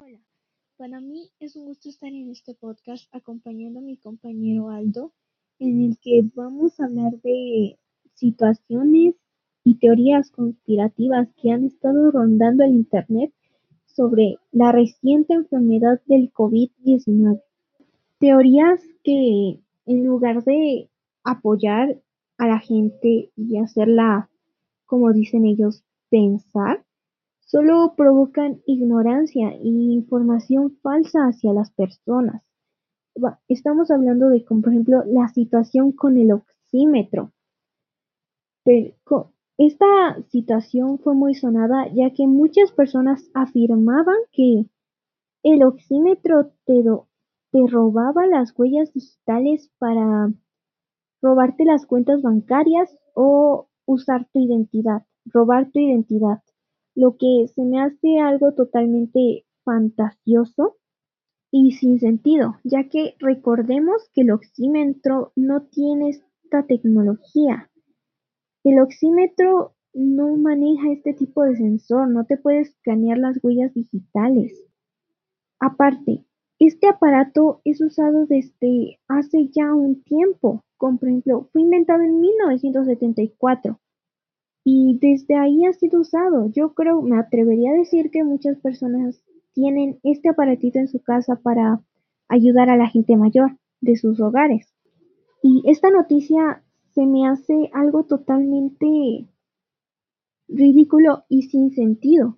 Hola, para mí es un gusto estar en este podcast acompañando a mi compañero Aldo, en el que vamos a hablar de situaciones y teorías conspirativas que han estado rondando el Internet sobre la reciente enfermedad del COVID-19. Teorías que en lugar de apoyar a la gente y hacerla, como dicen ellos, pensar, solo provocan ignorancia y información falsa hacia las personas. Estamos hablando de, por ejemplo, la situación con el oxímetro. Pero esta situación fue muy sonada ya que muchas personas afirmaban que el oxímetro te robaba las huellas digitales para robarte las cuentas bancarias o usar tu identidad, robar tu identidad lo que se me hace algo totalmente fantasioso y sin sentido, ya que recordemos que el oxímetro no tiene esta tecnología. El oxímetro no maneja este tipo de sensor, no te puede escanear las huellas digitales. Aparte, este aparato es usado desde hace ya un tiempo. Como por ejemplo, fue inventado en 1974 y desde ahí ha sido usado. Yo creo, me atrevería a decir que muchas personas tienen este aparatito en su casa para ayudar a la gente mayor de sus hogares. Y esta noticia se me hace algo totalmente ridículo y sin sentido.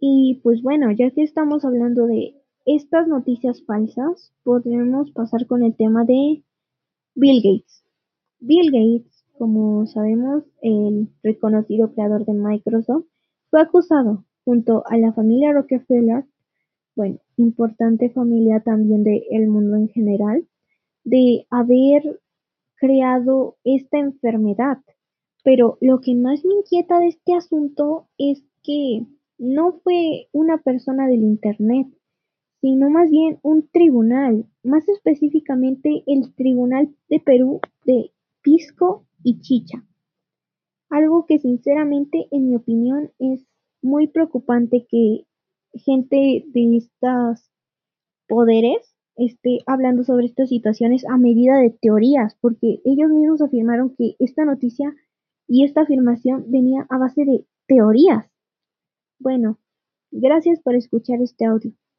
Y pues bueno, ya que estamos hablando de estas noticias falsas, podremos pasar con el tema de Bill Gates. Bill Gates como sabemos, el reconocido creador de Microsoft fue acusado, junto a la familia Rockefeller, bueno, importante familia también del el mundo en general, de haber creado esta enfermedad. Pero lo que más me inquieta de este asunto es que no fue una persona del Internet, sino más bien un tribunal, más específicamente el Tribunal de Perú de Pisco y chicha. Algo que sinceramente, en mi opinión, es muy preocupante que gente de estos poderes esté hablando sobre estas situaciones a medida de teorías, porque ellos mismos afirmaron que esta noticia y esta afirmación venía a base de teorías. Bueno, gracias por escuchar este audio.